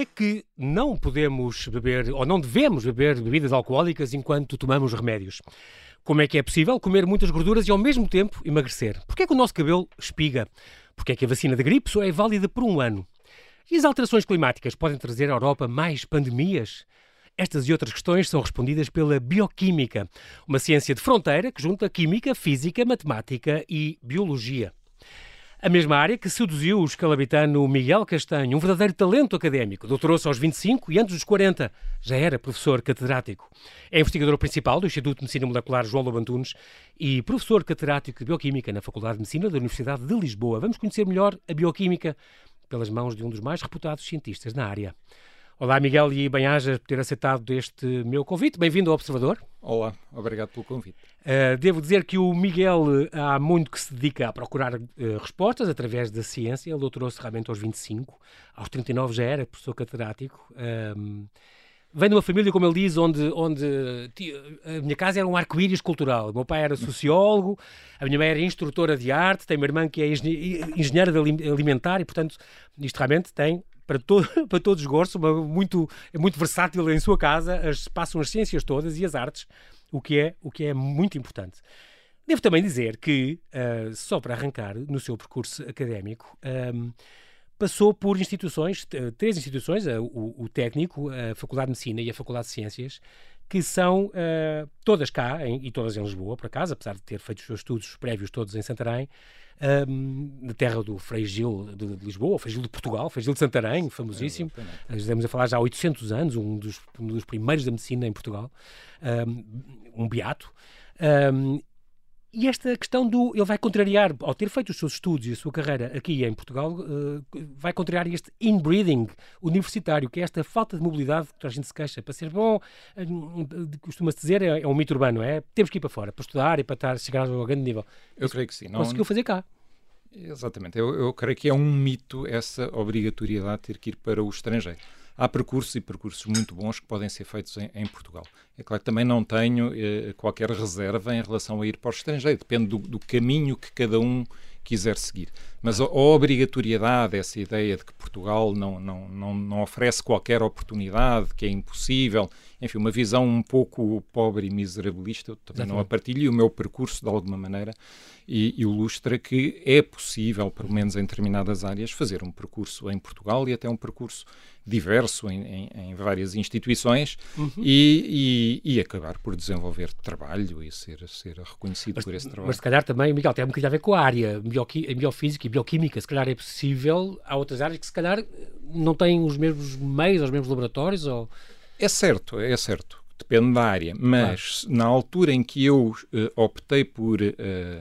Porquê é que não podemos beber, ou não devemos beber bebidas alcoólicas enquanto tomamos remédios? Como é que é possível comer muitas gorduras e ao mesmo tempo emagrecer? Porquê é que o nosso cabelo espiga? Porquê é que a vacina da gripe só é válida por um ano? E as alterações climáticas podem trazer à Europa mais pandemias? Estas e outras questões são respondidas pela bioquímica, uma ciência de fronteira que junta química, física, matemática e biologia. A mesma área que seduziu o escalabitano Miguel Castanho, um verdadeiro talento académico. Doutorou-se aos 25 e antes dos 40 já era professor catedrático. É investigador principal do Instituto de Medicina Molecular João Lobantunes e professor catedrático de Bioquímica na Faculdade de Medicina da Universidade de Lisboa. Vamos conhecer melhor a bioquímica pelas mãos de um dos mais reputados cientistas na área. Olá, Miguel, e bem-ajas por ter aceitado este meu convite. Bem-vindo ao Observador. Olá, obrigado pelo convite. Uh, devo dizer que o Miguel há muito que se dedica a procurar uh, respostas através da ciência. Ele doutorou-se realmente aos 25, aos 39 já era professor catedrático. Uh, vem de uma família, como ele diz, onde, onde a minha casa era um arco-íris cultural. O meu pai era sociólogo, a minha mãe era instrutora de arte, tem uma irmã que é engenheira alimentar e, portanto, isto realmente tem para, to para todos os gostos, muito, é muito versátil em sua casa, as, passam as ciências todas e as artes, o que é, o que é muito importante. Devo também dizer que, uh, só para arrancar no seu percurso académico, um, ehm, passou por instituições, três instituições, o, o, técnico, a Faculdade de Medicina e a Faculdade de Ciências, que são uh, todas cá, em, e todas em Lisboa, por acaso, apesar de ter feito os seus estudos prévios todos em Santarém, um, na terra do Frei Gil de, de Lisboa, Frei Gil de Portugal, Frei Gil de Santarém, famosíssimo. É, Estamos a falar já há 800 anos, um dos, um dos primeiros da medicina em Portugal, um, um beato. Um, e esta questão do. Ele vai contrariar, ao ter feito os seus estudos e a sua carreira aqui em Portugal, uh, vai contrariar este inbreeding universitário, que é esta falta de mobilidade que a gente se queixa. Para ser bom, uh, costuma-se dizer, é, é, um mito urbano, é? Temos que ir para fora, para estudar e para estar, chegar ao grande nível. Eu Isso creio que sim. Não, conseguiu fazer cá. Exatamente. Eu, eu creio que é um mito essa obrigatoriedade de ter que ir para o estrangeiro há percursos e percursos muito bons que podem ser feitos em, em Portugal. É claro que também não tenho eh, qualquer reserva em relação a ir para o estrangeiro, depende do, do caminho que cada um quiser seguir. Mas a, a, obrigatoriedade, essa ideia de que Portugal não, não, não, não oferece qualquer oportunidade, que é impossível, enfim, uma visão um pouco pobre e miserabilista, eu também Exatamente. não a partilho, e o meu percurso, de alguma maneira, e ilustra que é possível, pelo menos em determinadas áreas, fazer um percurso em Portugal e até um percurso diverso em, em, em várias instituições uhum. e, e, e, acabar por desenvolver trabalho e ser, ser reconhecido mas, por esse trabalho. Mas se calhar também, Miguel, tem um bocadinho a ver com a área bioqui, biofísica e bioquímica, se calhar é possível, há outras áreas que se calhar não têm os mesmos meios, os mesmos laboratórios ou... É certo, é certo depende da área, mas na altura em que eu uh, optei por uh,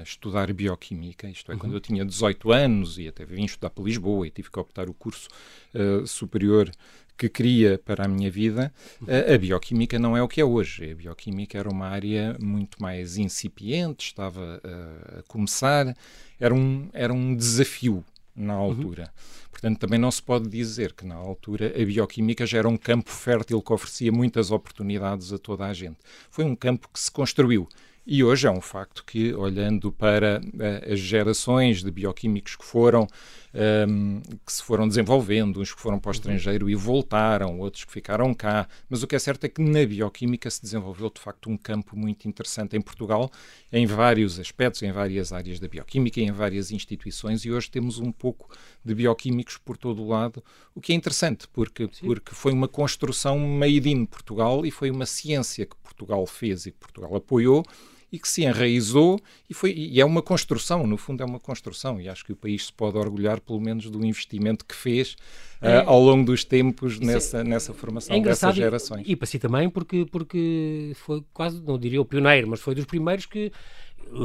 estudar bioquímica, isto é, uhum. quando eu tinha 18 anos e até vim estudar para Lisboa e tive que optar o curso uh, superior que queria para a minha vida, a, a bioquímica não é o que é hoje. A bioquímica era uma área muito mais incipiente, estava a começar, era um, era um desafio na uhum. altura. Uhum. Portanto, também não se pode dizer que na altura a bioquímica já era um campo fértil que oferecia muitas oportunidades a toda a gente. Foi um campo que se construiu. E hoje é um facto que, olhando para uh, as gerações de bioquímicos que foram um, que se foram desenvolvendo, uns que foram para o uhum. estrangeiro e voltaram, outros que ficaram cá. Mas o que é certo é que na bioquímica se desenvolveu de facto um campo muito interessante em Portugal, em vários aspectos, em várias áreas da bioquímica, em várias instituições, e hoje temos um pouco de bioquímicos por todo o lado, o que é interessante, porque, porque foi uma construção made in Portugal e foi uma ciência que Portugal fez e que Portugal apoiou e que se enraizou e, foi, e é uma construção, no fundo é uma construção, e acho que o país se pode orgulhar pelo menos do investimento que fez é. uh, ao longo dos tempos nessa, nessa formação é dessas gerações. E, e para si também, porque, porque foi quase, não diria o pioneiro, mas foi dos primeiros que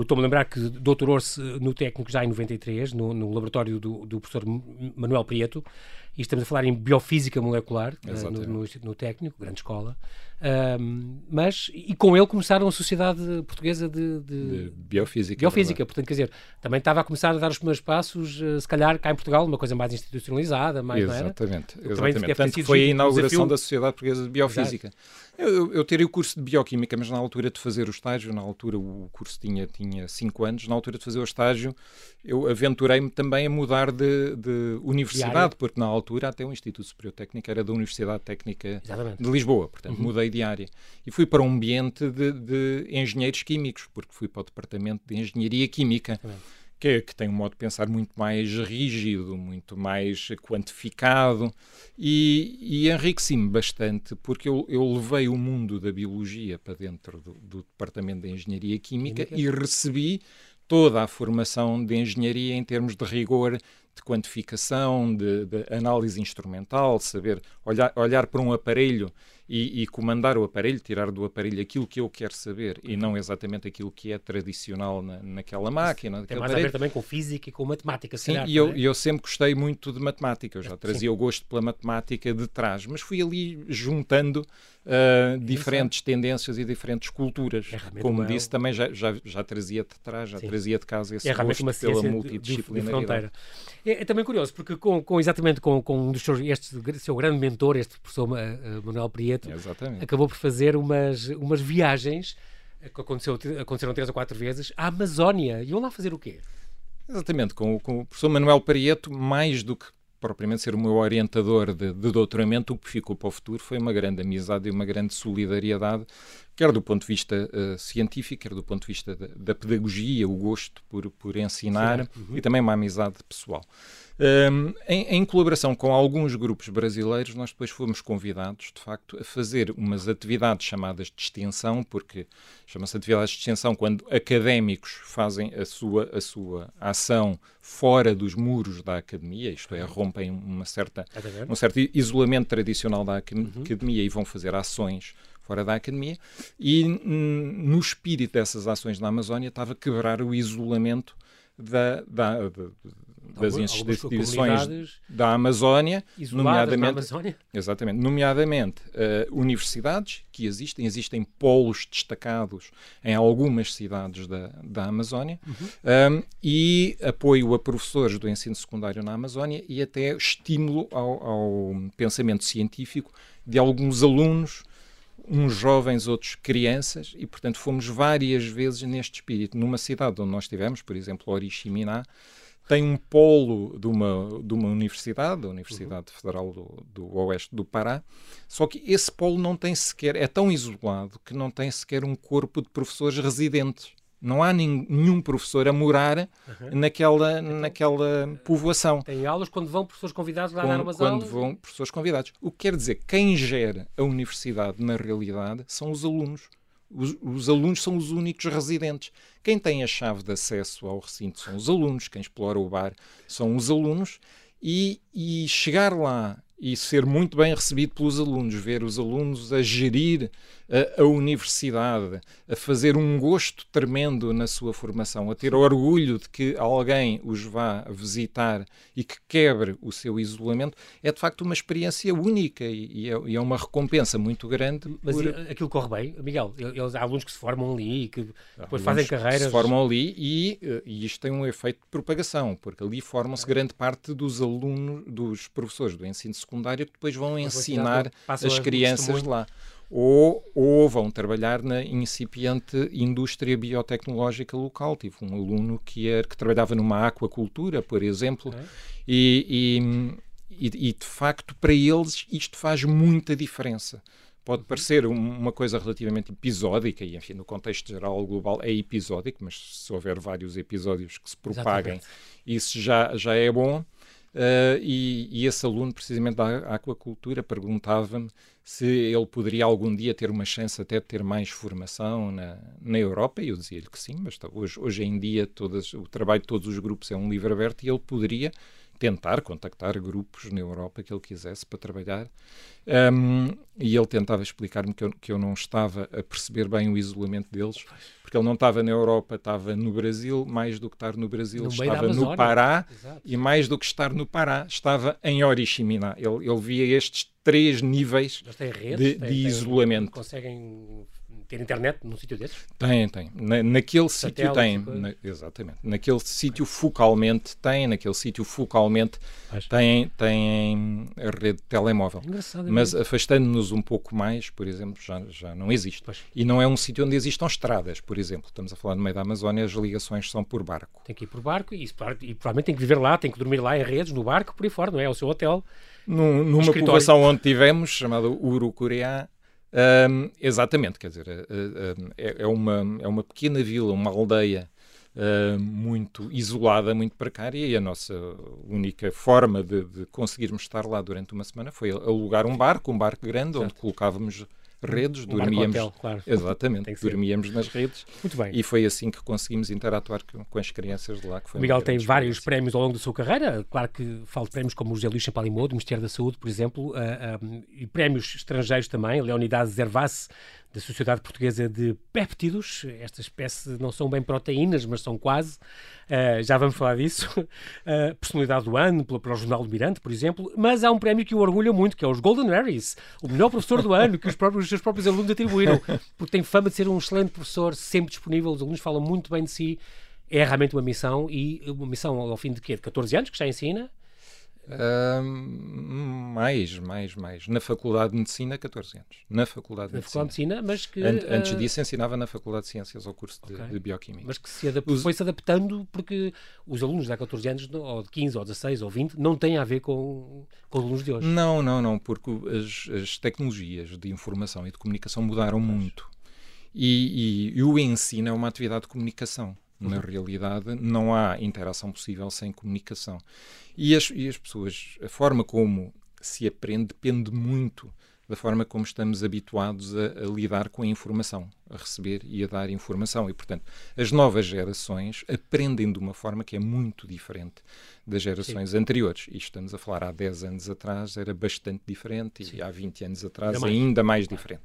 estou-me a lembrar que doutorou-se no técnico já em 93, no, no laboratório do, do, professor Manuel Prieto, e estamos a falar em biofísica molecular, uh, no, no, no, técnico, grande escola, um, mas, e com ele começaram a Sociedade Portuguesa de, de, de Biofísica. Biofísica, portanto, quer dizer, também estava a começar a dar os primeiros passos, uh, se calhar cá em Portugal, uma coisa mais institucionalizada, mais, exatamente? Exatamente, exatamente. Tanto foi a inauguração da Sociedade Portuguesa de Biofísica. Exato Eu, eu tirei o curso de Bioquímica, mas na altura de fazer o estágio, na altura o curso tinha, tinha cinco anos, na altura de fazer o estágio, eu aventurei-me também a mudar de, de universidade, porque na altura até o Instituto Superior Técnico era da Universidade Técnica Exatamente. de Lisboa, portanto uhum. mudei de área. E fui para um ambiente de, de, engenheiros químicos, porque fui para o Departamento de Engenharia Química. Exatamente que, que, tem um modo de pensar muito mais rígido, muito mais quantificado. E, e enriqueci-me bastante porque eu, eu, levei o mundo da biologia para dentro do, do Departamento de Engenharia Química? e recebi toda a formação de engenharia em termos de rigor de quantificação, de, de análise instrumental, saber olhar, olhar para um aparelho e, e, comandar o aparelho, tirar do aparelho aquilo que eu quero saber e não exatamente aquilo que é tradicional na, naquela máquina. Tem mais aparelho. a ver também com física e com matemática, Sim, calhar, e eu, é? eu, sempre gostei muito de matemática, eu já trazia Sim. o gosto pela matemática de trás, mas fui ali juntando uh, diferentes tendências e diferentes culturas. É Como disse, também já, já, já trazia de trás, já Sim. trazia de casa esse é gosto uma pela multidisciplinaridade. É, é, também curioso, porque com, com exatamente com, com um dos seus, este seu grande mentor, este professor uh, Manuel Prieto, exatamente. acabou por fazer umas, umas viagens eh, que aconteceu, aconteceram três ou quatro vezes à Amazónia. Iam lá fazer o quê? Exatamente, com, com o professor Manuel Prieto, mais do que propriamente ser o meu orientador de, de, doutoramento, o que ficou para o futuro foi uma grande amizade e uma grande solidariedade, quer do ponto de vista uh, científico, quer do ponto de vista da, da pedagogia, o gosto por, por ensinar uhum. e também uma amizade pessoal. Um, em, em, colaboração com alguns grupos brasileiros, nós depois fomos convidados, de facto, a fazer umas atividades chamadas de extensão, porque chama-se atividades de extensão quando académicos fazem a sua, a sua ação fora dos muros da academia, isto é, rompem uma certa, um certo isolamento tradicional da uhum. academia uhum. e vão fazer ações fora da academia, e no espírito dessas ações na Amazónia estava quebrar o isolamento da, da, das instituições da Amazónia, nomeadamente, Amazónia? Exatamente, nomeadamente uh, universidades que existem, existem polos destacados em algumas cidades da, da Amazónia uhum. um, e apoio a professores do ensino secundário na Amazónia e até estímulo ao, ao pensamento científico de alguns alunos uns jovens, outros crianças, e portanto fomos várias vezes neste espírito. Numa cidade onde nós estivemos, por exemplo, Oriximiná, tem um polo de uma, de uma universidade, a Universidade uhum. Federal do, do Oeste do Pará, só que esse polo não tem sequer, é tão isolado que não tem sequer um corpo de professores residentes. Não há nenhum professor a morar uhum. naquela, então, naquela povoação. Tem aulas quando vão professores convidados lá quando, dar umas quando aulas? Quando vão professores convidados. O que quer dizer, quem gera a universidade, na realidade, são os alunos. Os, os, alunos são os únicos residentes. Quem tem a chave de acesso ao recinto são os alunos, quem explora o bar são os alunos, e, e chegar lá e ser muito bem recebido pelos alunos, ver os alunos a gerir a, a, universidade, a fazer um gosto tremendo na sua formação, a ter orgulho de que alguém os vá visitar e que quebre o seu isolamento, é de facto uma experiência única e, e, é, e é, uma recompensa muito grande. Mas por... aquilo corre bem, Miguel? Eles, há alunos que se formam ali e que depois fazem carreiras. se formam ali e, e isto tem um efeito de propagação, porque ali formam-se grande parte dos alunos, dos professores do ensino secundário que depois vão ensinar as crianças lá ou, ou vão trabalhar na incipiente indústria biotecnológica local. Tive um aluno que, era, que trabalhava numa aquacultura, por exemplo, é. e, e, e, de facto para eles isto faz muita diferença. Pode uhum. parecer uma coisa relativamente episódica, e enfim, no contexto geral global é episódico, mas se houver vários episódios que se propaguem, Exatamente. isso já, já é bom. Uh, e, e, esse aluno, precisamente da aquacultura, perguntava-me se ele poderia algum dia ter uma chance até de ter mais formação na, na Europa, e eu dizia-lhe que sim, mas hoje, hoje em dia todas, o trabalho de todos os grupos é um livro aberto e ele poderia tentar contactar grupos na Europa que ele quisesse para trabalhar. Um, e ele tentava explicar-me que eu, que eu não estava a perceber bem o isolamento deles, porque ele não estava na Europa, estava no Brasil, mais do que estar no Brasil, no estava no Pará, Exato. e mais do que estar no Pará, estava em Oriximiná. Ele, ele via estes três níveis redes, de, de isolamento. conseguem ter internet num sítio desses? Tem, tem. Na, naquele sítio tem. Na, exatamente. Naquele sítio focalmente tem, naquele sítio focalmente tem, tem a rede de telemóvel. Engraçado, Mas afastando-nos um pouco mais, por exemplo, já, já não existe. Pois. E não é um sítio onde existam estradas, por exemplo. Estamos a falar no meio da Amazónia, as ligações são por barco. Tem que ir por barco e, e provavelmente tem que viver lá, tem que dormir lá em redes, no barco, por aí fora, não é? o seu hotel. Num, numa povoação onde tivemos, chamada Urucuriá, um, exatamente, quer dizer, é, é, uma, é uma pequena vila, uma aldeia uh, muito isolada, muito precária, e a nossa única forma de, de, conseguirmos estar lá durante uma semana foi alugar um barco, um barco grande, certo. onde colocávamos redes, um dormíamos. Hotel, claro. Exatamente, dormíamos nas redes. Muito bem. E foi assim que conseguimos interatuar com, com as crianças de lá. o Miguel tem vários prémios ao longo da sua carreira. Claro que falo de prémios como o José Luís Champalimau, do Ministério da Saúde, por exemplo, uh, uh, e prémios estrangeiros também. Leonidas Zervas, da Sociedade Portuguesa de Péptidos. Esta espécie não são bem proteínas, mas são quase. Uh, já vamos falar disso. Uh, personalidade do ano, pelo, pelo Jornal do Mirante, por exemplo. Mas há um prémio que o orgulha muito, que é os Golden Aries, o melhor professor do ano, que os, próprios, os seus próprios alunos atribuíram, porque tem fama de ser um excelente professor, sempre disponível, os alunos falam muito bem de si. É realmente uma missão, e uma missão ao fim de quê? De 14 anos, que já ensina, Mais, mais, mais. Na Faculdade de Medicina, 14 anos. Na Faculdade de, na Medicina. de Medicina. mas que... An antes uh... disso ensinava na Faculdade de Ciências ao curso de, okay. de Bioquímica. Mas que se os... foi-se adaptando porque os alunos de há 14 anos, ou de 15, ou 16, ou 20, não têm a ver com, com os alunos de hoje. Não, não, não, porque as, as tecnologias de informação e de comunicação mudaram mas... muito. E, e, e o ensino é uma atividade de comunicação. Na realidade, não há interação possível sem comunicação. E as, e as pessoas, a forma como se aprende depende muito da forma como estamos habituados a, a, lidar com a informação, a receber e a dar informação. E, portanto, as novas gerações aprendem de uma forma que é muito diferente das gerações Sim. anteriores. E estamos a falar há 10 anos atrás, era bastante diferente, Sim. e há 20 anos atrás, ainda mais, ainda mais diferente.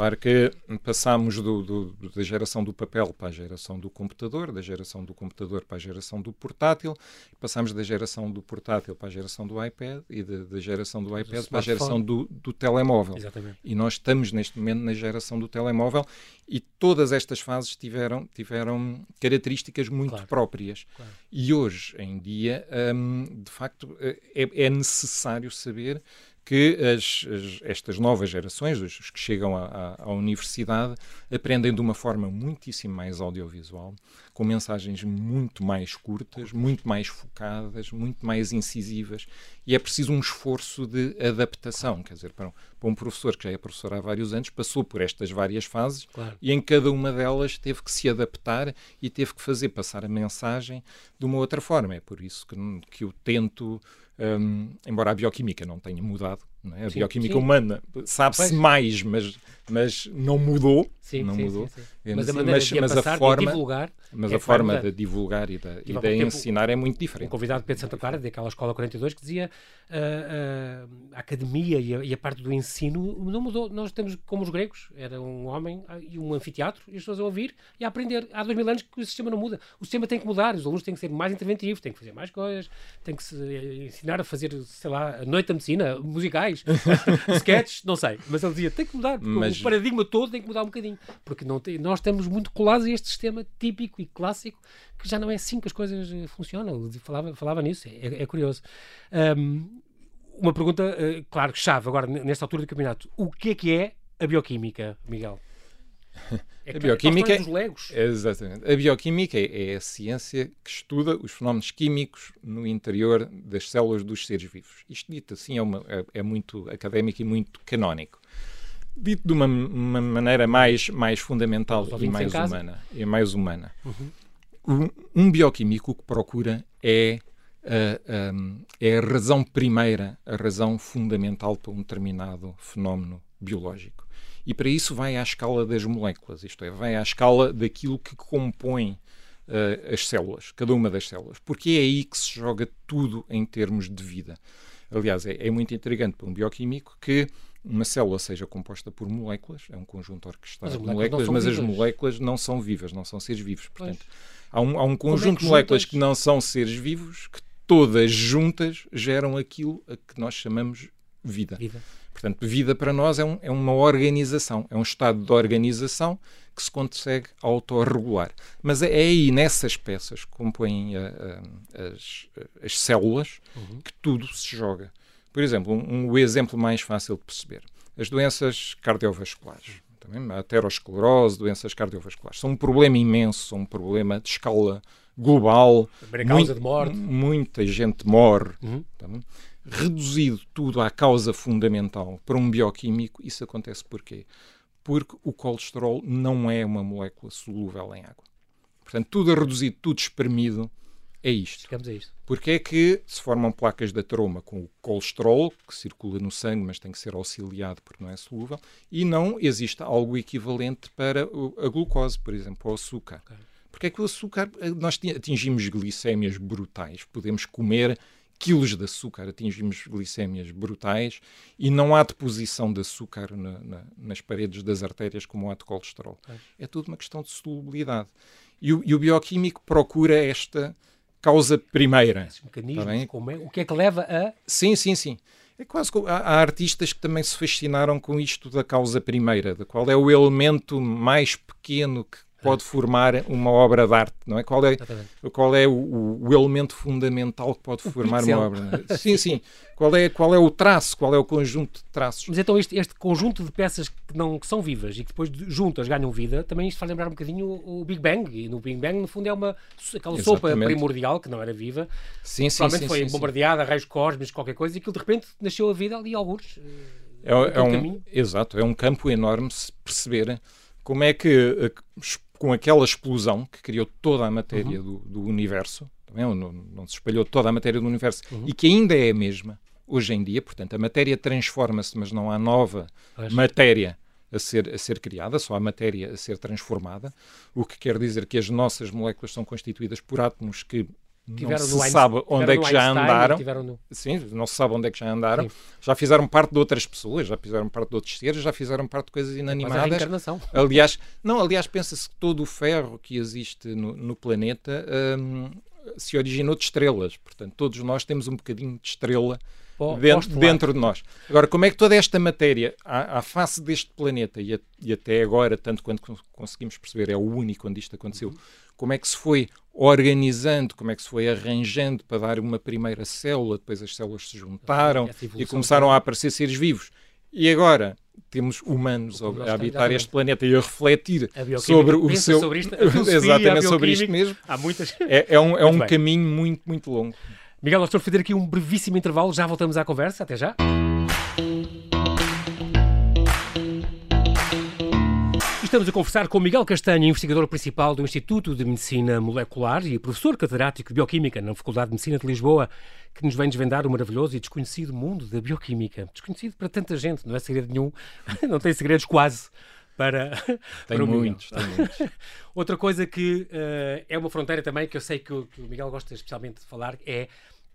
Claro que passámos do, do, da geração do papel para a geração do computador, da geração do computador para a geração do portátil, passámos da geração do portátil para a geração do iPad e da, da geração do iPad para a geração do, do telemóvel. Exatamente. E nós estamos neste momento na geração do telemóvel e todas estas fases tiveram, tiveram características muito claro. próprias. Claro. E hoje em dia, hum, de facto, é, é necessário saber que as, as, estas novas gerações, os que chegam à, à, universidade, aprendem de uma forma muitíssimo mais audiovisual, com mensagens muito mais curtas, muito mais focadas, muito mais incisivas, e é preciso um esforço de adaptação. Quer dizer, para um, para um professor que já é professor há vários anos, passou por estas várias fases claro. e em cada uma delas teve que se adaptar e teve que fazer passar a mensagem de uma outra forma. É por isso que, que eu tento um, embora a bioquímica não tenha mudado, é? a sim, bioquímica sim. humana sabe-se mais, mas, mas não mudou. Sim, não sim, mudou. Mas, a maneira mas, de mas a forma, de divulgar, mas é a forma de divulgar e de, e de ensinar é muito diferente. Um convidado Pedro Santa Clara, daquela Escola 42, que dizia uh, uh, a academia e a, e a, parte do ensino não mudou. Nós temos como os gregos, era um homem e um anfiteatro, e as pessoas a ouvir e a aprender. Há dois mil anos que o sistema não muda. O sistema tem que mudar, os alunos têm que ser mais interventivos, têm que fazer mais coisas, têm que se eh, ensinar a fazer, sei lá, a noite da medicina, musicais, sketches, não sei. Mas ele dizia, tem que mudar, porque mas... o paradigma todo tem que mudar um bocadinho. Porque não tem, nós estamos muito colados a este sistema típico e clássico que já não é assim que as coisas eh, funcionam. Ele falava, falava nisso, é, é curioso. Um, uma pergunta, uh, claro, chave agora, nesta altura do campeonato. O que é que é a bioquímica, Miguel? É a bioquímica é, exatamente. A bioquímica é, é, a ciência que estuda os fenómenos químicos no interior das células dos seres vivos. Isto dito assim é, uma, é, é muito académico e muito canónico. Dito de uma, uma maneira mais, mais fundamental e mais humana, e mais humana. Uhum. Um, um, bioquímico que procura é a, é a razão primeira, a razão fundamental para um determinado fenómeno biológico. E para isso vai à escala das moléculas, isto é, vai à escala daquilo que compõe uh, as células, cada uma das células, porque é aí que se joga tudo em termos de vida. Aliás, é, é muito intrigante para um bioquímico que uma célula seja composta por moléculas, é um conjunto orquestrado de moléculas, mas vivas. as moléculas não são vivas, não são seres vivos. Portanto, há um, há um, é conjunto é de moléculas juntas? que não são seres vivos, que todas juntas geram aquilo a que nós chamamos vida. vida. Portanto, vida para nós é, um, é uma organização, é um estado de organização que se consegue autorregular. Mas é, é aí, nessas peças que compõem a, a, as, as, células, uhum. que tudo se joga. Por exemplo, um, um, o exemplo mais fácil de perceber: as doenças cardiovasculares. Também, a aterosclerose, doenças cardiovasculares. São um problema imenso, são um problema de escala global. Muito, de morte. Muita gente morre. Uhum. Reduzido tudo à causa fundamental para um bioquímico, isso acontece porquê? Porque o colesterol não é uma molécula solúvel em água. Portanto, tudo reduzido, tudo espremido, é isto. Chegamos a isto. Porque é que se formam placas de ateroma com o colesterol, que circula no sangue, mas tem que ser auxiliado porque não é solúvel, e não existe algo equivalente para a glucose, por exemplo, o açúcar. Okay. Porque é que o açúcar, nós atingimos glicémias brutais, podemos comer quilos de açúcar, atingimos glicémias brutais e não há deposição de açúcar na, na, nas paredes das artérias como há de colesterol. É. é tudo uma questão de solubilidade. E o, e o bioquímico procura esta causa primeira. Esse mecanismo, tá como é, o que é que leva a... Sim, sim, sim. É quase há, há, artistas que também se fascinaram com isto da causa primeira, da qual é o elemento mais pequeno que pode formar uma obra de arte, não é? Qual é, qual é o, o elemento fundamental que pode formar uma obra? É? Sim, sim. Qual é, qual é o traço? Qual é o conjunto de traços? Mas então este, este conjunto de peças que, não, que são vivas e que depois juntas ganham vida, também isto faz lembrar um bocadinho o, o Big Bang. E no Big Bang, no fundo, é uma aquela Exatamente. sopa primordial que não era viva. Sim, sim, Provavelmente sim, foi sim, bombardeada raios cósmicos, qualquer coisa, e aquilo de repente nasceu a vida ali alguns. É, é um, exato, é um campo enorme se perceber como é que com aquela explosão que criou toda a matéria uhum. do, do, universo, não, não, se espalhou toda a matéria do universo uhum. e que ainda é a mesma hoje em dia, portanto, a matéria transforma-se, mas não há nova Acho. matéria a ser, a ser criada, só há matéria a ser transformada, o que quer dizer que as nossas moléculas são constituídas por átomos que não se Einstein, sabe onde é que já andaram. No... Sim, não se sabe onde é que já andaram. Sim. Já fizeram parte de outras pessoas, já fizeram parte de outros seres, já fizeram parte de coisas inanimadas. Mas aliás, não, aliás, pensa-se que todo o ferro que existe no, no planeta hum, se originou de estrelas. Portanto, todos nós temos um bocadinho de estrela dentro, dentro, de nós. Agora, como é que toda esta matéria, à, à face deste planeta, e, a, e, até agora, tanto quanto conseguimos perceber, é o único onde isto aconteceu, uhum. como é que se foi organizando, como é que se foi arranjando para dar uma primeira célula, depois as células se juntaram e começaram a aparecer seres vivos. E agora temos humanos a, habitar este planeta e a refletir a sobre o seu. Sobre isto, exatamente sobre isto mesmo. Há muitas. É, é um, é um caminho muito, muito longo. Miguel, nós vamos fazer aqui um brevíssimo intervalo, já voltamos à conversa. Até já. Estamos a conversar com Miguel Castanho, investigador principal do Instituto de Medicina Molecular e professor catedrático de Bioquímica na Faculdade de Medicina de Lisboa, que nos vem desvendar o maravilhoso e desconhecido mundo da bioquímica. Desconhecido para tanta gente, não é segredo nenhum, não tem segredos quase para. Tem para muitos, tem muitos. Outra coisa que uh, é uma fronteira também que eu sei que o, que o Miguel gosta especialmente de falar é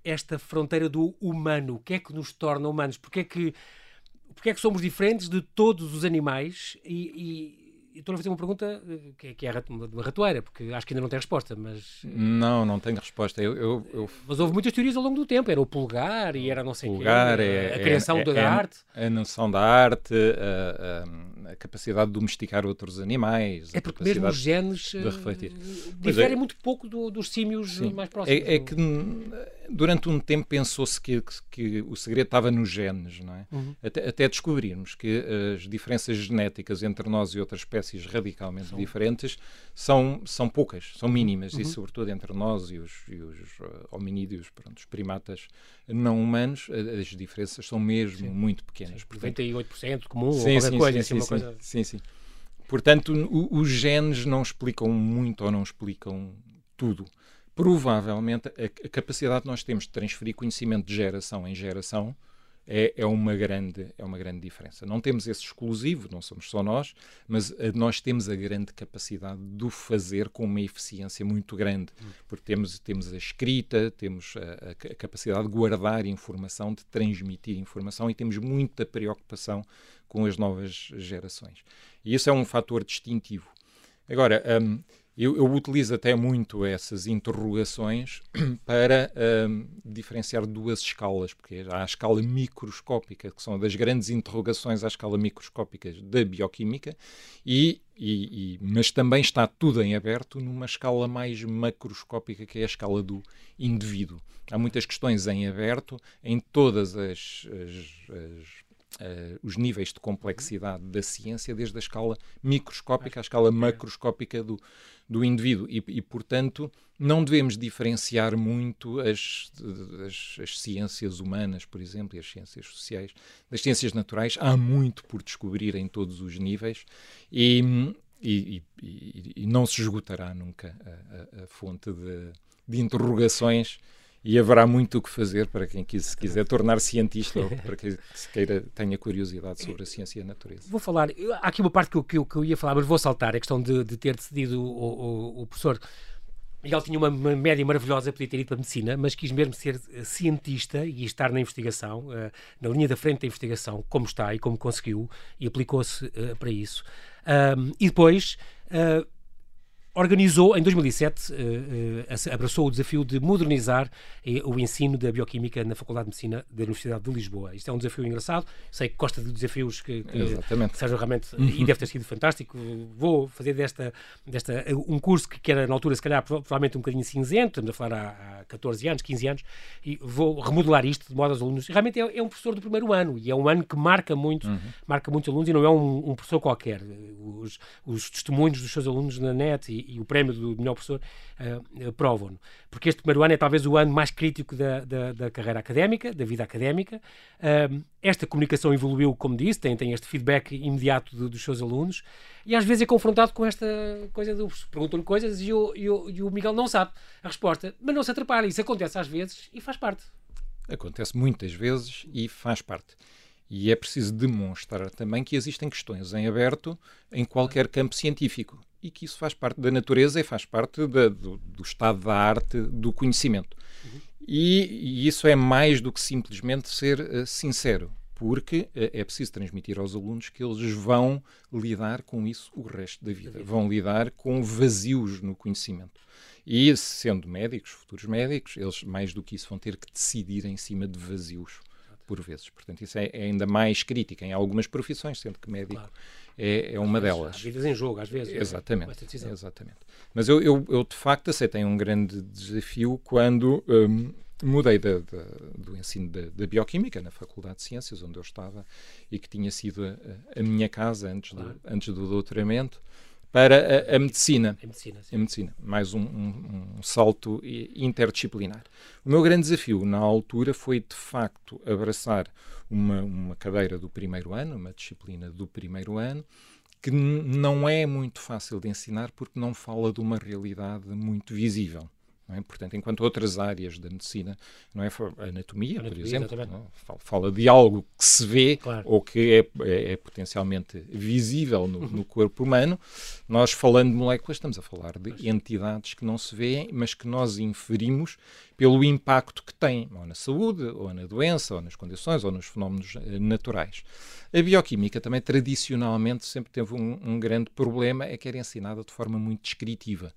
esta fronteira do humano. O que é que nos torna humanos? Porque é que, porque é que somos diferentes de todos os animais e, e estou a fazer uma pergunta eh, que é, que é uma ratoeira, porque acho que ainda não tem resposta, mas... Eh, não, não tenho resposta. Eu, eu, eu... Mas houve muitas teorias ao longo do tempo. Era o pulgar e era não sei o pulgar, quê. É, a criação é, da é, arte. A noção da arte, a, a, a, capacidade de domesticar outros animais. É porque mesmo os genes de refletir. Eh, diferem é, muito pouco do, dos símios sim, mais próximos. É, é que durante um tempo pensou-se que, que, que, o segredo estava nos genes, não é? Uhum. Até, até, descobrirmos que as diferenças genéticas entre nós e outras espécies radicalmente são. diferentes são, são poucas, são mínimas, uhum. e sobretudo entre nós e os, e os uh, hominídeos, pronto, os primatas não humanos, as diferenças são mesmo sim. muito pequenas. Sim, Portanto, 98% comum sim, ou qualquer sim, coisa, sim, assim, coisa... sim, sim. Portanto, o, os genes não explicam muito ou não explicam tudo provavelmente a, a, capacidade que nós temos de transferir conhecimento de geração em geração é, é, uma grande, é uma grande diferença. Não temos esse exclusivo, não somos só nós, mas a, nós temos a grande capacidade de o fazer com uma eficiência muito grande, porque temos, temos a escrita, temos a, a capacidade de guardar informação, de transmitir informação e temos muita preocupação com as novas gerações. E isso é um fator distintivo. Agora, um, eu, eu, utilizo até muito essas interrogações para um, diferenciar duas escalas, porque há a escala microscópica, que são das grandes interrogações à escala microscópica da bioquímica, e, e, e, mas também está tudo em aberto numa escala mais macroscópica, que é a escala do indivíduo. Há muitas questões em aberto em todas as, as, as Uh, os níveis de complexidade da ciência, desde a escala microscópica à escala macroscópica do, do indivíduo. E, e, portanto, não devemos diferenciar muito as, as, as, ciências humanas, por exemplo, e as ciências sociais das ciências naturais. Há muito por descobrir em todos os níveis e, e, e não se esgotará nunca a, a, a fonte de, de interrogações e haverá muito o que fazer para quem se quiser tornar cientista ou para quem se queira tenha curiosidade sobre a ciência e a natureza. Vou falar, há aqui uma parte que eu, que eu, que eu ia falar, mas vou saltar, a questão de, de ter decidido o, o, o professor Miguel tinha uma, uma, média maravilhosa, podia ter ido para a medicina, mas quis mesmo ser eh, cientista e estar na investigação, uh, na linha da frente da investigação, como está e como conseguiu, e aplicou-se uh, para isso. E depois uh, organizou, em 2007, uh, uh, abraçou o desafio de modernizar uh, o ensino da bioquímica na Faculdade de Medicina da Universidade de Lisboa. Isto é um desafio engraçado, sei que gosta de desafios que, que, realmente, uhum. e deve ter sido fantástico. Vou fazer desta, desta um curso que, que era na altura, se calhar, provavelmente um bocadinho cinzento, estamos a falar há, há 14 anos, 15 anos, e vou remodelar isto de modo aos alunos. Realmente é, é, um professor do primeiro ano, e é um ano que marca muito, uhum. marca muitos alunos, e não é um, um professor qualquer. Os, os testemunhos dos seus alunos na net e, e o prémio do melhor professor uh, provam-no. Porque este primeiro ano é talvez o ano mais crítico da, da, da carreira académica, da vida académica. Uh, esta comunicação evoluiu, como disse, tem, tem este feedback imediato de, dos seus alunos e às vezes é confrontado com esta coisa do perguntam-lhe coisas e e o Miguel não sabe a resposta, mas não se atrapalha. Isso acontece às vezes e faz parte. Acontece muitas vezes e faz parte. E é preciso demonstrar também que existem questões em aberto em qualquer campo científico e que isso faz parte da natureza e faz parte da, do, do, estado da arte do conhecimento. Uhum. E, e, isso é mais do que simplesmente ser uh, sincero, porque uh, é preciso transmitir aos alunos que eles vão lidar com isso o resto da vida, vão lidar com vazios no conhecimento. E sendo médicos, futuros médicos, eles mais do que isso vão ter que decidir em cima de vazios por vezes. Portanto, isso é, é ainda mais crítico em algumas profissões, sendo que médico claro. é, é uma delas. Há vidas em jogo, às vezes. É? Exatamente. É exatamente. Mas eu, eu, eu, de facto, aceitei um grande desafio quando um, mudei da, da, do ensino da, da, bioquímica na Faculdade de Ciências, onde eu estava, e que tinha sido a, a minha casa antes, claro. do, antes do doutoramento para a, a medicina. A medicina, a medicina. Mais um, um, um, salto interdisciplinar. O meu grande desafio na altura foi, de facto, abraçar uma, uma cadeira do primeiro ano, uma disciplina do primeiro ano, que não é muito fácil de ensinar porque não fala de uma realidade muito visível. É? Portanto, enquanto outras áreas da medicina, não é a anatomia, por exemplo, fala, fala, de algo que se vê claro. ou que é, é, é potencialmente visível no, uhum. no, corpo humano, nós falando de moléculas estamos a falar de entidades que não se veem, mas que nós inferimos pelo impacto que têm, ou na saúde, ou na doença, ou nas condições, ou nos fenómenos uh, naturais. A bioquímica também tradicionalmente sempre teve um, um grande problema, é que era ensinada de forma muito descritiva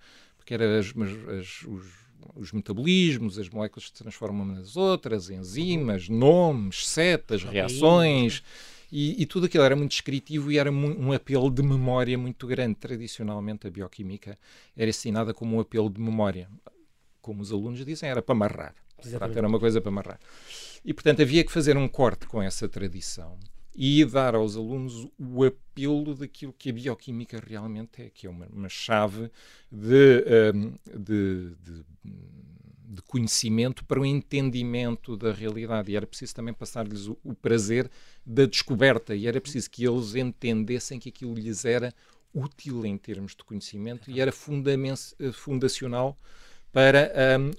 que era as, as, os, os, metabolismos, as moléculas que se transformam nas outras, enzimas, nomes, setas, reações. E, e, tudo aquilo era muito descritivo e era um apelo de memória muito grande. Tradicionalmente, a bioquímica era ensinada como um apelo de memória. Como os alunos dizem, era para amarrar. Era uma coisa para amarrar. E, portanto, havia que fazer um corte com essa tradição e dar aos alunos o apelo daquilo que a bioquímica realmente é, que é uma, uma chave de, um, de, de, de, conhecimento para o entendimento da realidade. E era preciso também passar-lhes o, o prazer da descoberta, e era preciso que eles entendessem que aquilo lhes era útil em termos de conhecimento e era fundacional para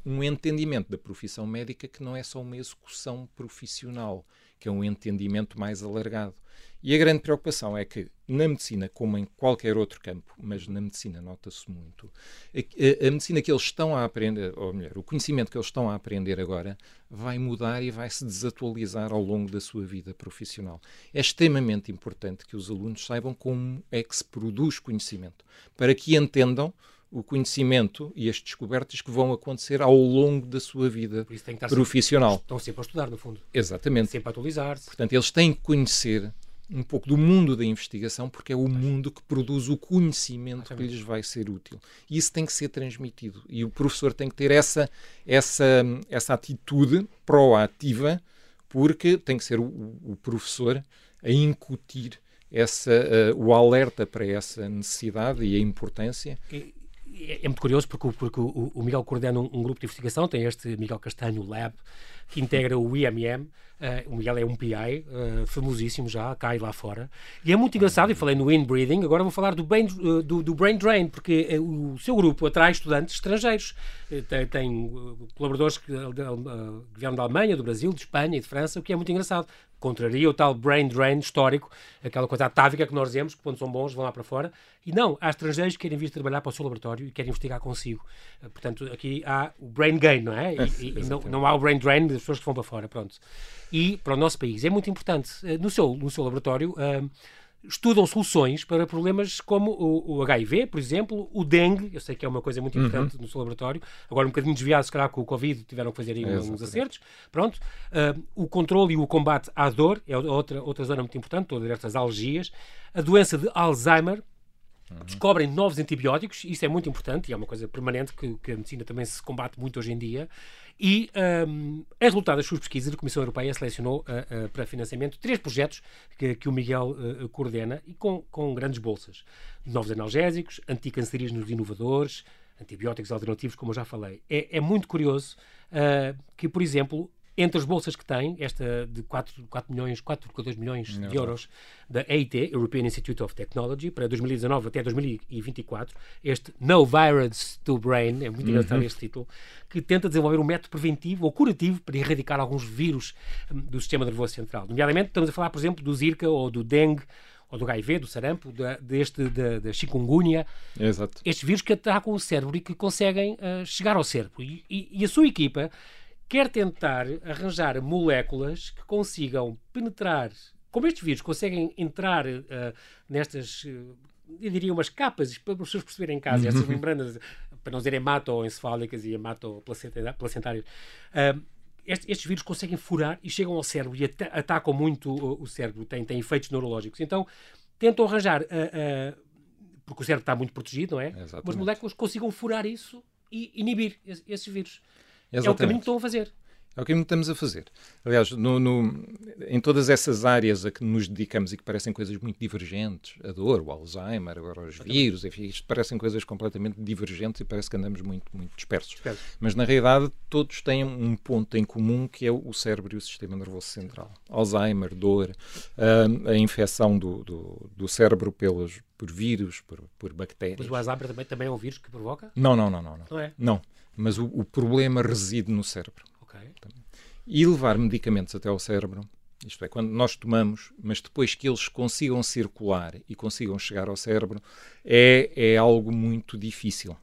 um, um entendimento da profissão médica que não é só uma execução profissional, que é um entendimento mais alargado. E a grande preocupação é que, na medicina, como em qualquer outro campo, mas na medicina nota-se muito, a, a, medicina que eles estão a aprender, ou melhor, o conhecimento que eles estão a aprender agora, vai mudar e vai se desatualizar ao longo da sua vida profissional. É extremamente importante que os alunos saibam como é que se produz conhecimento, para que entendam o conhecimento e as descobertas que vão acontecer ao longo da sua vida profissional. Sempre, estão sempre a estudar, no fundo. Exatamente. Sempre a atualizar-se. Portanto, eles têm que conhecer um pouco do mundo da investigação, porque é o mundo que produz o conhecimento que lhes vai ser útil. E isso tem que ser transmitido. E o professor tem que ter essa, essa, essa atitude proativa, porque tem que ser o, o professor a incutir essa, uh, o alerta para essa necessidade e a importância. E, é, é muito curioso porque, porque o, o Miguel coordena um, um, grupo de investigação, tem este Miguel Castanho Lab, que integra o IMM. Uh, o Miguel é um PI, uh, famosíssimo já, e lá fora. E é muito engraçado, e falei no inbreeding, agora vou falar do brain, uh, do, do brain drain, porque o seu grupo atrai estudantes estrangeiros. tem, tem colaboradores que, que vieram da Alemanha, do Brasil, de Espanha e de França, o que é muito engraçado contraria o tal brain drain histórico, aquela coisa atávica que nós dizemos, que quando são bons vão lá para fora. E não, há estrangeiros que querem vir trabalhar para o seu laboratório e querem investigar consigo. Eh, portanto, aqui há o brain gain, não é? E, e não, não, há o brain drain das pessoas que vão para fora, pronto. E para o nosso país é muito importante. Eh, no seu, no seu laboratório... Uh, estudam soluções para problemas como o, o, HIV, por exemplo, o dengue, eu sei que é uma coisa muito uhum. importante uhum. no seu laboratório, agora um bocadinho desviado, se calhar com o Covid tiveram que fazer aí é, uns acertos, pronto. Uh, o controle e o combate à dor é outra, outra zona muito importante, todas estas alergias. A doença de Alzheimer, Uhum. descobrem novos antibióticos, isso é muito importante e é uma coisa permanente que, que a medicina também se combate muito hoje em dia. E um, a resultado das suas pesquisas, a Comissão Europeia selecionou uh, uh, para financiamento três projetos que, que o Miguel uh, coordena e com, com grandes bolsas. Novos analgésicos, anticancerígenos inovadores, antibióticos alternativos, como eu já falei. É, é muito curioso que, por exemplo, entre as bolsas que tem, esta de 4, 4 milhões, 4,2 milhões de euros da EIT, European Institute of Technology, para 2019 até 2024, este No Virus to Brain, é muito uhum. engraçado este título, que tenta desenvolver um método preventivo ou curativo para erradicar alguns vírus hum, do sistema nervoso central. Nomeadamente, estamos a falar, por exemplo, do Zika ou do dengue, ou do HIV, do sarampo, da, deste, da, da chikungunya. Exato. Estes vírus que atacam o cérebro e que conseguem uh, chegar ao cérebro. E, e, e, a sua equipa quer tentar arranjar moléculas que consigam penetrar, como estes vírus conseguem entrar uh, nestas, uh, eu diria, umas capas, para as pessoas perceberem em casa, essas membranas, para não dizer hematoencefálicas e hematoplacentárias. Uh, estes, estes, vírus conseguem furar e chegam ao cérebro e at atacam muito o, o cérebro, têm, têm efeitos neurológicos. Então, tentam arranjar, porque o cérebro está muito protegido, não é? Exatamente. Mas moléculas consigam furar isso e inibir esses vírus. Exatamente. É o caminho que estão a fazer. É o caminho que estamos a fazer. Aliás, no, no, em todas essas áreas a que nos dedicamos e que parecem coisas muito divergentes, a dor, o Alzheimer, agora os vírus, enfim, isto parecem coisas completamente divergentes e parece que andamos muito, muito dispersos. Disperso. Mas, na realidade, todos têm um ponto em comum que é o cérebro e o sistema nervoso central. Alzheimer, dor, a, a infecção do, do, do cérebro pelos, por vírus, por, por bactérias. Mas o Alzheimer também, também é um vírus que provoca? Não, não, não. Não, não. não é? Não mas o, o problema reside no cérebro. Okay. E levar medicamentos até ao cérebro, isto é, quando nós tomamos, mas depois que eles consigam circular e consigam chegar ao cérebro, é, é algo muito difícil.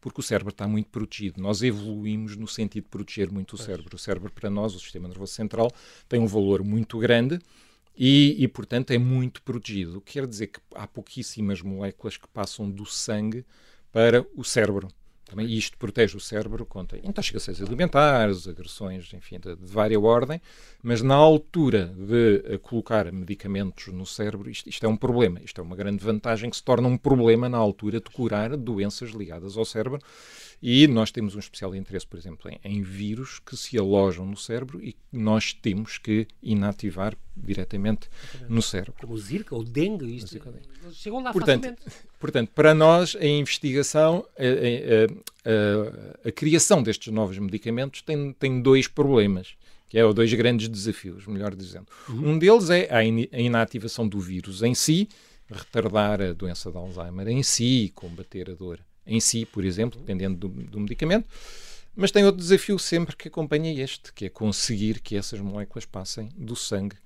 Porque o cérebro está muito protegido. Nós evoluímos no sentido de proteger muito o pois. cérebro. O cérebro, para nós, o sistema nervoso central, tem um valor muito grande e, e, portanto, é muito protegido. Quer dizer que há pouquíssimas moléculas que passam do sangue para o cérebro. Também isto protege o cérebro contra intoxicações alimentares, agressões, enfim, de, de várias ordem, mas na altura de uh, colocar medicamentos no cérebro, isto, isto, é um problema. Isto é uma grande vantagem que se torna um problema na altura de curar doenças ligadas ao cérebro. E nós temos um especial interesse, por exemplo, em, em vírus que se alojam no cérebro e que nós temos que inativar diretamente no cérebro. Como o Zika ou o dengue, isto, chegam lá portanto, facilmente. Portanto, para nós, a investigação, a, a, a, a, criação destes novos medicamentos tem, tem dois problemas, que é dois grandes desafios, melhor dizendo. Uhum. Um deles é a, in, a inativação do vírus em si, retardar a doença de Alzheimer em si, combater a dor em si, por exemplo, dependendo do, do medicamento. Mas tem outro desafio sempre que acompanha este, que é conseguir que essas moléculas passem do sangue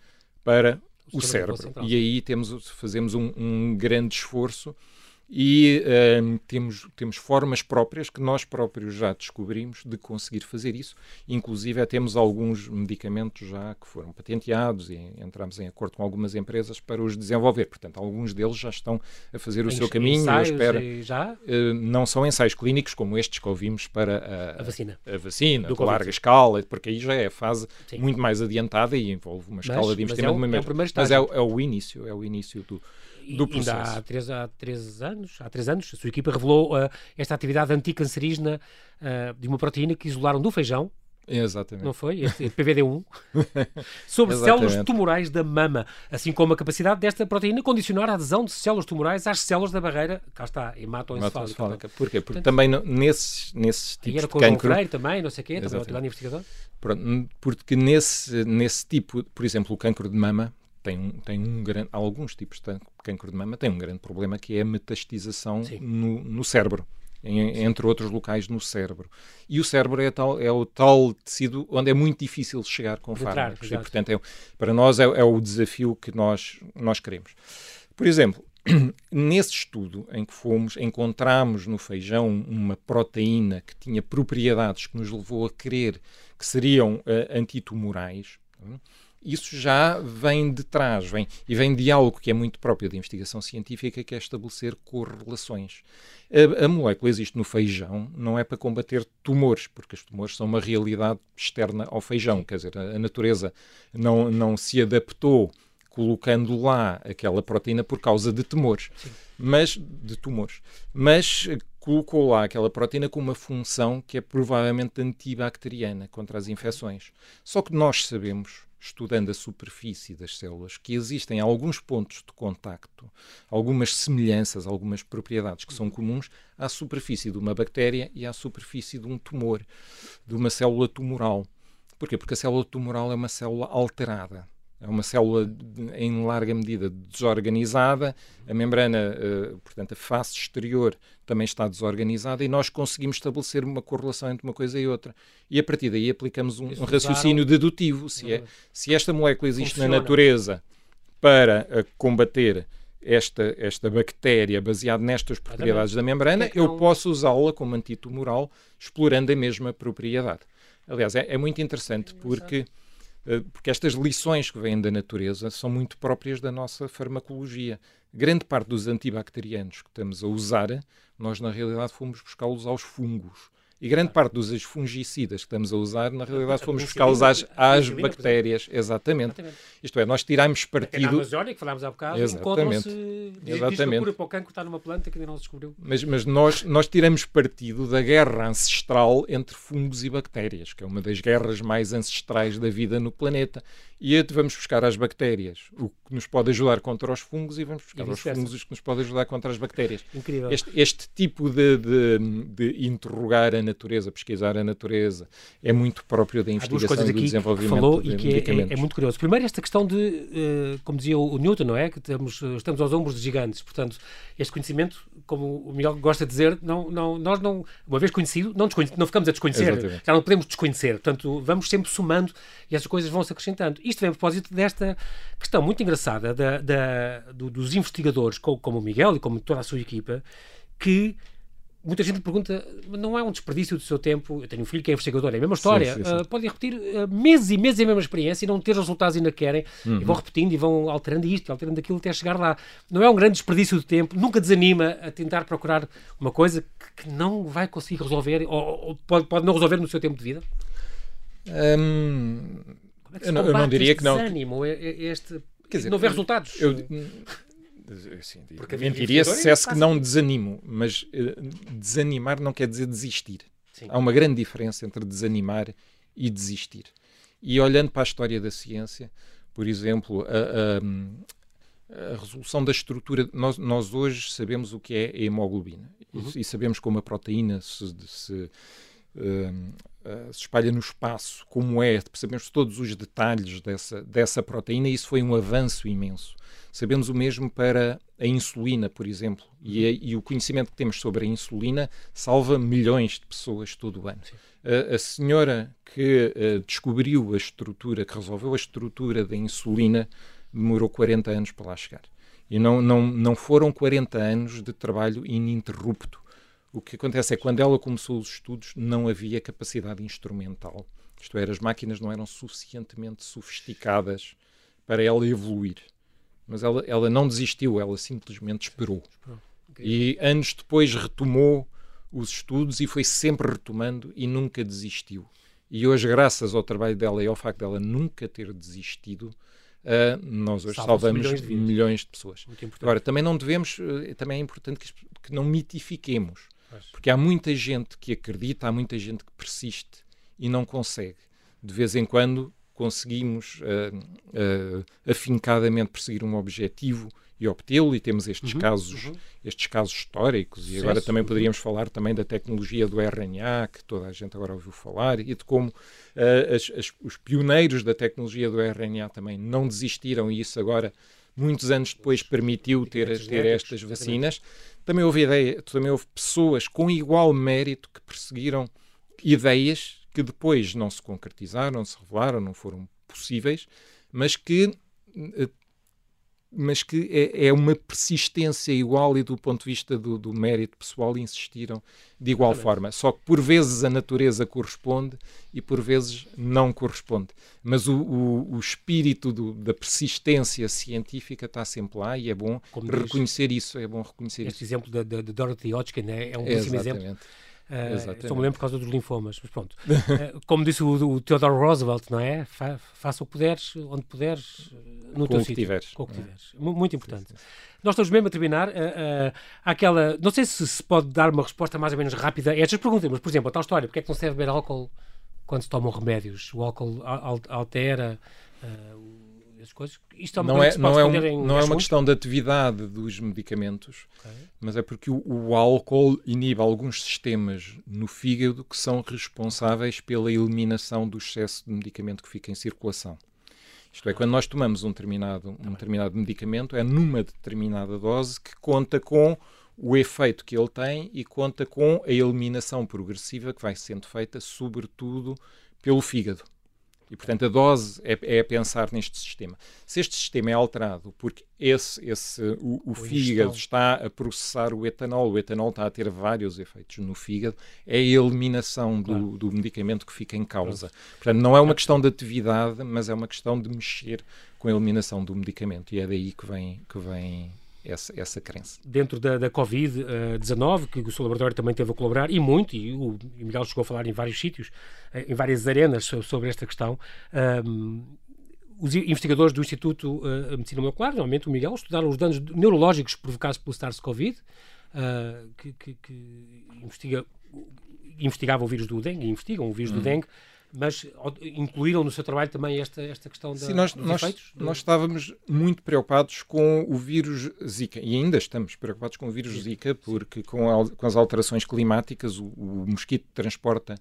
para o, o cérebro. E aí temos, fazemos um, um grande esforço e uh, temos, temos formas próprias que nós próprios já descobrimos de conseguir fazer isso. Inclusive, temos alguns medicamentos já que foram patenteados e entramos em acordo com algumas empresas para os desenvolver. Portanto, alguns deles já estão a fazer o seu caminho. Eu espero, já? Uh, não são ensaios clínicos como estes que ouvimos para a, a vacina, a vacina de larga escala, porque aí já é a fase Sim. muito mais adiantada e envolve uma escala mas, de investimento. Mas é, o, é o mas é, é o início, é o início do do processo. Ainda há três, há três anos, há três anos, a sua equipa revelou uh, esta atividade anticancerígena uh, de uma proteína que isolaram do feijão. Exatamente. Não foi? Este PVD1. sobre células tumorais da mama, assim como a capacidade desta proteína condicionar a adesão de células tumorais às células da barreira, cá está, hematoencefálica. Porquê? Porque Portanto, também nesses, nesses tipos era de cancro... Freire também, não sei o quê, também investigador. Pronto, porque nesse, nesse tipo, por exemplo, o cancro de mama, tem, tem um grande, alguns tipos de cancro de mama têm um grande problema que é a metastização no, no, cérebro. Em, entre outros locais no cérebro. E o cérebro é, tal, é o tal tecido onde é muito difícil chegar com fármacos. E, portanto, é, para nós é, é, o desafio que nós, nós queremos. Por exemplo, nesse estudo em que fomos, encontramos no feijão uma proteína que tinha propriedades que nos levou a crer que seriam uh, antitumorais. Uh, isso já vem de trás, vem, e vem de algo que é muito próprio da investigação científica, que é estabelecer correlações. A, a, molécula existe no feijão, não é para combater tumores, porque os tumores são uma realidade externa ao feijão, quer dizer, a, a natureza não, não se adaptou colocando lá aquela proteína por causa de tumores, Sim. mas de tumores, mas colocou lá aquela proteína com uma função que é provavelmente antibacteriana contra as infecções. Só que nós sabemos estudando a superfície das células, que existem alguns pontos de contacto, algumas semelhanças, algumas propriedades que são comuns à superfície de uma bactéria e à superfície de um tumor, de uma célula tumoral. Porquê? Porque a célula tumoral é uma célula alterada. É uma célula em larga medida desorganizada, a membrana, uh, portanto, a face exterior também está desorganizada e nós conseguimos estabelecer uma correlação entre uma coisa e outra. E a partir daí aplicamos um, um raciocínio dedutivo. Se, é, se esta molécula existe Funciona. na natureza para uh, combater esta, esta bactéria baseada nestas propriedades da membrana, é eu posso usá-la como antitumoral explorando a mesma propriedade. Aliás, é, é muito interessante é porque eh, porque estas lições que vêm da natureza são muito próprias da nossa farmacologia. Grande parte dos antibacterianos que estamos a usar, nós na realidade fomos buscá-los aos fungos. E grande parte dos fungicidas que estamos a usar, na realidade, fomos buscá-los às, às bactérias. Exatamente. Exatamente. Isto é, nós tiramos partido. A Amazónia, que falámos há bocado, Exatamente. Exatamente. cura para o cancro está numa planta que ainda não se descobriu. Mas, mas nós, nós tiramos partido da guerra ancestral entre fungos e bactérias, que é uma das guerras mais ancestrais da vida no planeta. E vamos buscar as bactérias, o que nos pode ajudar contra os fungos, e vamos buscar os fungos, os que nos podem ajudar contra as bactérias. Incrível. Este, este tipo de, de, de interrogar a natureza, pesquisar a natureza, é muito próprio da investigação e do desenvolvimento falou de e que é, é, é, muito curioso. Primeiro, esta questão de, uh, como dizia o Newton, não é? Que estamos, estamos aos ombros de gigantes. Portanto, este conhecimento, como o Miguel gosta de dizer, não, não, nós não, uma vez conhecido, não, não ficamos a desconhecer. Exatamente. Já não podemos desconhecer. Portanto, vamos sempre somando e essas coisas vão se acrescentando. Isto vem a propósito desta questão muito engraçada da, da do, dos investigadores, como, como o Miguel e como toda a sua equipa, que muita gente pergunta, não é um desperdício do seu tempo? Eu tenho um filho que é investigador, é a mesma história. Sim, sim, sim. Uh, podem repetir uh, meses e meses a mesma experiência e não ter resultados ainda querem, uhum. e vão repetindo e vão alterando isto, alterando aquilo até chegar lá. Não é um grande desperdício de tempo, nunca desanima a tentar procurar uma coisa que, que não vai conseguir resolver, ou, ou pode, pode, não resolver no seu tempo de vida? Um, é eu, não, eu não diria que não. Desânimo, este, Quer dizer, não houver resultados. Eu, Assim, Porque mentiria se dissesse que não desanimo, mas uh, desanimar não quer dizer desistir. Sim. Há uma grande diferença entre desanimar e desistir. E olhando para a história da ciência, por exemplo, a, a, a resolução da estrutura. Nós, nós, hoje sabemos o que é a hemoglobina uhum. e, e, sabemos como a proteína se, se, uh, uh, se, espalha no espaço, como é, sabemos todos os detalhes dessa, dessa proteína e isso foi um avanço imenso. Sabemos o mesmo para a insulina, por exemplo, e, a, e, o conhecimento que temos sobre a insulina salva milhões de pessoas todo o ano. A, a, senhora que uh, descobriu a estrutura, que resolveu a estrutura da insulina, demorou 40 anos para lá chegar. E não, não, não foram 40 anos de trabalho ininterrupto. O que acontece é que quando ela começou os estudos não havia capacidade instrumental. Isto é, as máquinas não eram suficientemente sofisticadas para ela evoluir. Mas ela, ela não desistiu, ela simplesmente esperou. E anos depois retomou os estudos e foi sempre retomando e nunca desistiu. E hoje, graças ao trabalho dela e ao facto dela nunca ter desistido, uh, nós hoje salvamos milhões de, milhões de pessoas. Agora, também não devemos, uh, também é importante que, que não mitifiquemos, porque há muita gente que acredita, há muita gente que persiste e não consegue. De vez em quando conseguimos uh, afincadamente perseguir um objetivo e obtê-lo e temos estes uhum, casos uhum. estes casos históricos e agora também poderíamos falar também da tecnologia do RNA que toda a gente agora ouviu falar e de como uh, as, as, os pioneiros da tecnologia do RNA também não desistiram e isso agora muitos anos depois permitiu ter, ter estas vacinas também houve ideia também houve pessoas com igual mérito que perseguiram ideias que depois não se concretizaram não se revelaram não foram possíveis mas que uh, mas que é, é, uma persistência igual e do ponto de vista do, do mérito pessoal insistiram de igual Exatamente. forma. Só que por vezes a natureza corresponde e por vezes não corresponde. Mas o, o, o espírito do, da persistência científica está sempre lá e é bom Como reconhecer diz, isso. É bom reconhecer este isso. exemplo de, Dorothy Hodgkin é, é um péssimo exemplo Uh, só me lembro por causa dos linfomas, mas pronto. Uh, como disse o, o, Theodore Roosevelt, não é? Fa, faça o que puderes, onde puderes, no com teu sítio. Tiveres. Com o que tiveres. É. Muito importante. Sim, sim. Nós estamos mesmo a terminar. Uh, aquela, não sei se se pode dar uma resposta mais ou menos rápida a estas perguntas, mas, por exemplo, a tal história: porque é que não se deve beber álcool quando se tomam remédios? O álcool altera coisas. Isto é não é, não é, um, não é uma questão da atividade dos medicamentos, okay. mas é porque o, o, álcool inibe alguns sistemas no fígado que são responsáveis pela eliminação do excesso de medicamento que fica em circulação. Isto é, quando nós tomamos um determinado, um determinado medicamento, é numa determinada dose que conta com o efeito que ele tem e conta com a eliminação progressiva que vai sendo feita, sobretudo pelo fígado. E, portanto, a dose é, é pensar neste sistema. Se este sistema é alterado porque esse, esse, o, o fígado está a processar o etanol, o etanol está a ter vários efeitos no fígado, é a eliminação do, claro. do medicamento que fica em causa. Portanto, não é uma questão de atividade, mas é uma questão de mexer com a eliminação do medicamento. E é daí que vem, que vem essa, essa crença. Dentro da, da Covid-19, que o seu laboratório também teve a colaborar, e muito, e o Miguel chegou a falar em vários sítios, eh, em várias arenas sobre esta questão, um, os investigadores do Instituto de Medicina Molecular, normalmente o Miguel, estudaram os danos neurológicos provocados pelo SARS-CoV, uh, que, que, que investiga, investigava o vírus do dengue, investigam o vírus do uhum. dengue, mas incluíram no seu trabalho também esta, esta questão da, Sim, nós, nós, efeitos? Nós estávamos muito preocupados com o vírus Zika e ainda estamos preocupados com o vírus Zika porque com, a, com as alterações climáticas o, o mosquito transporta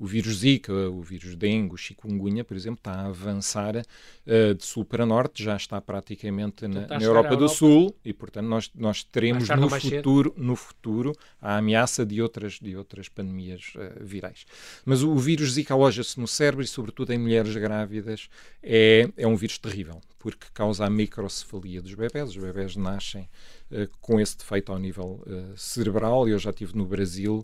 o vírus Zika, o vírus dengue, o chikungunya, por exemplo, está a avançar uh, de sul para norte, já está praticamente na, está na Europa do Europa. Sul e, portanto, nós, nós teremos no futuro, no futuro a ameaça de outras, de outras pandemias uh, virais. Mas o, o vírus Zika aloja-se no cérebro e, sobretudo, em mulheres grávidas, é, é um vírus terrível, porque causa a microcefalia dos bebés. Os bebés nascem uh, com esse defeito ao nível cerebral. Eu já estive no Brasil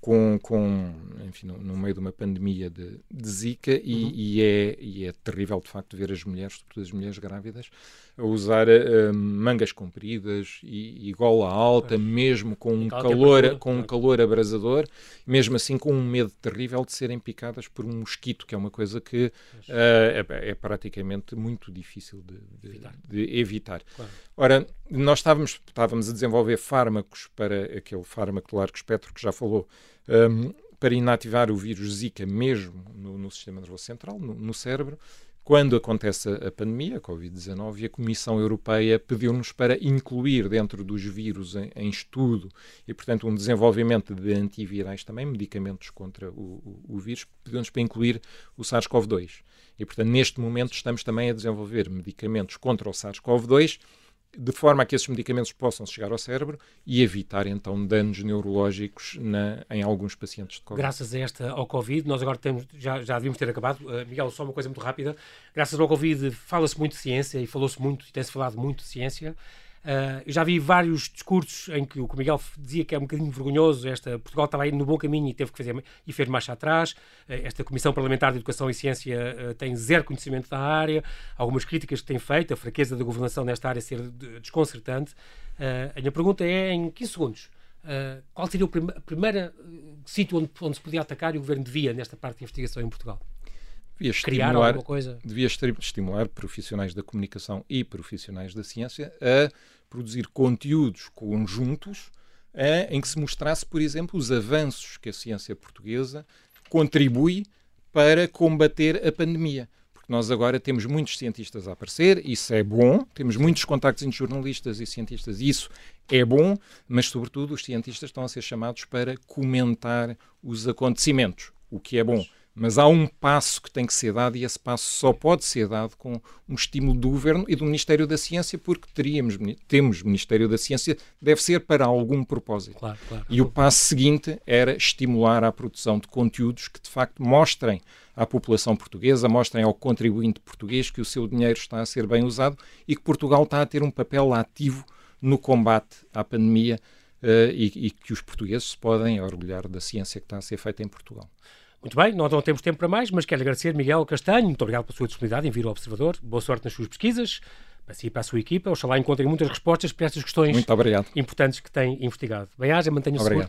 com, com enfim, no, no, meio de uma pandemia de, de Zika e, uhum. e, é, e é terrível de facto ver as mulheres, sobretudo as mulheres grávidas, a usar uh, mangas compridas e, e gola alta, mesmo com um calor, com um calor abrasador, mesmo assim com um medo terrível de serem picadas por um mosquito, que é uma coisa que uh, é, é, praticamente muito difícil de, de evitar. De evitar. Claro. Ora, nós estávamos, estávamos a desenvolver fármacos para aquele fármaco de largo espectro que já falou, um, para inativar o vírus Zika mesmo no, no sistema nervoso central, no, no cérebro, quando acontece a pandemia, a Covid-19, a Comissão Europeia pediu-nos para incluir dentro dos vírus em, em, estudo e, portanto, um desenvolvimento de antivirais também, medicamentos contra o, o, o vírus, pediu-nos para incluir o SARS-CoV-2. E, portanto, neste momento estamos também a desenvolver medicamentos contra o SARS-CoV-2 de forma a que esses medicamentos possam chegar ao cérebro e evitar então danos neurológicos na, em alguns pacientes de Covid. Graças a esta ao Covid, nós agora temos, já, já devíamos ter acabado. Uh, Miguel, só uma coisa muito rápida. Graças ao Covid fala-se muito de ciência e falou-se muito e tem-se falado muito de ciência. Uh, eu já vi vários discursos em que o Miguel dizia que é um bocadinho vergonhoso, esta, Portugal estava aí no bom caminho e teve que fazer e fez marcha atrás. Uh, esta Comissão Parlamentar de Educação e Ciência uh, tem zero conhecimento da área, algumas críticas que tem feito, a fraqueza da governação nesta área ser desconcertante. a minha pergunta é, em 15 segundos, qual seria o prim primeiro sítio onde, onde se podia atacar e o Governo devia nesta parte de investigação em Portugal? Devia estimular, devia estimular profissionais da comunicação e profissionais da ciência a produzir conteúdos conjuntos a, em que se mostrasse, por exemplo, os avanços que a ciência portuguesa contribui para combater a pandemia. Porque nós agora temos muitos cientistas a aparecer, isso é bom, temos muitos contactos entre jornalistas e cientistas, isso é bom, mas, sobretudo, os cientistas estão a ser chamados para comentar os acontecimentos, o que é bom mas há um passo que tem que ser dado e esse passo só pode ser dado com um estímulo do Governo e do Ministério da Ciência, porque teríamos, temos Ministério da Ciência, deve ser para algum propósito. Claro, claro. E o passo seguinte era estimular a produção de conteúdos que de facto mostrem à população portuguesa, mostrem ao contribuinte português que o seu dinheiro está a ser bem usado e que Portugal está a ter um papel ativo no combate à pandemia uh, e, e que os portugueses podem orgulhar da ciência que está a ser feita em Portugal. Muito bem, nós não temos tempo para mais, mas quero agradecer Miguel Castanho, muito obrigado pela sua disponibilidade em vir ao Observador, boa sorte nas suas pesquisas, para si e para a sua equipa, oxalá encontrem muitas respostas para estas questões importantes que têm investigado. Bem-aja, mantenha-se seguro.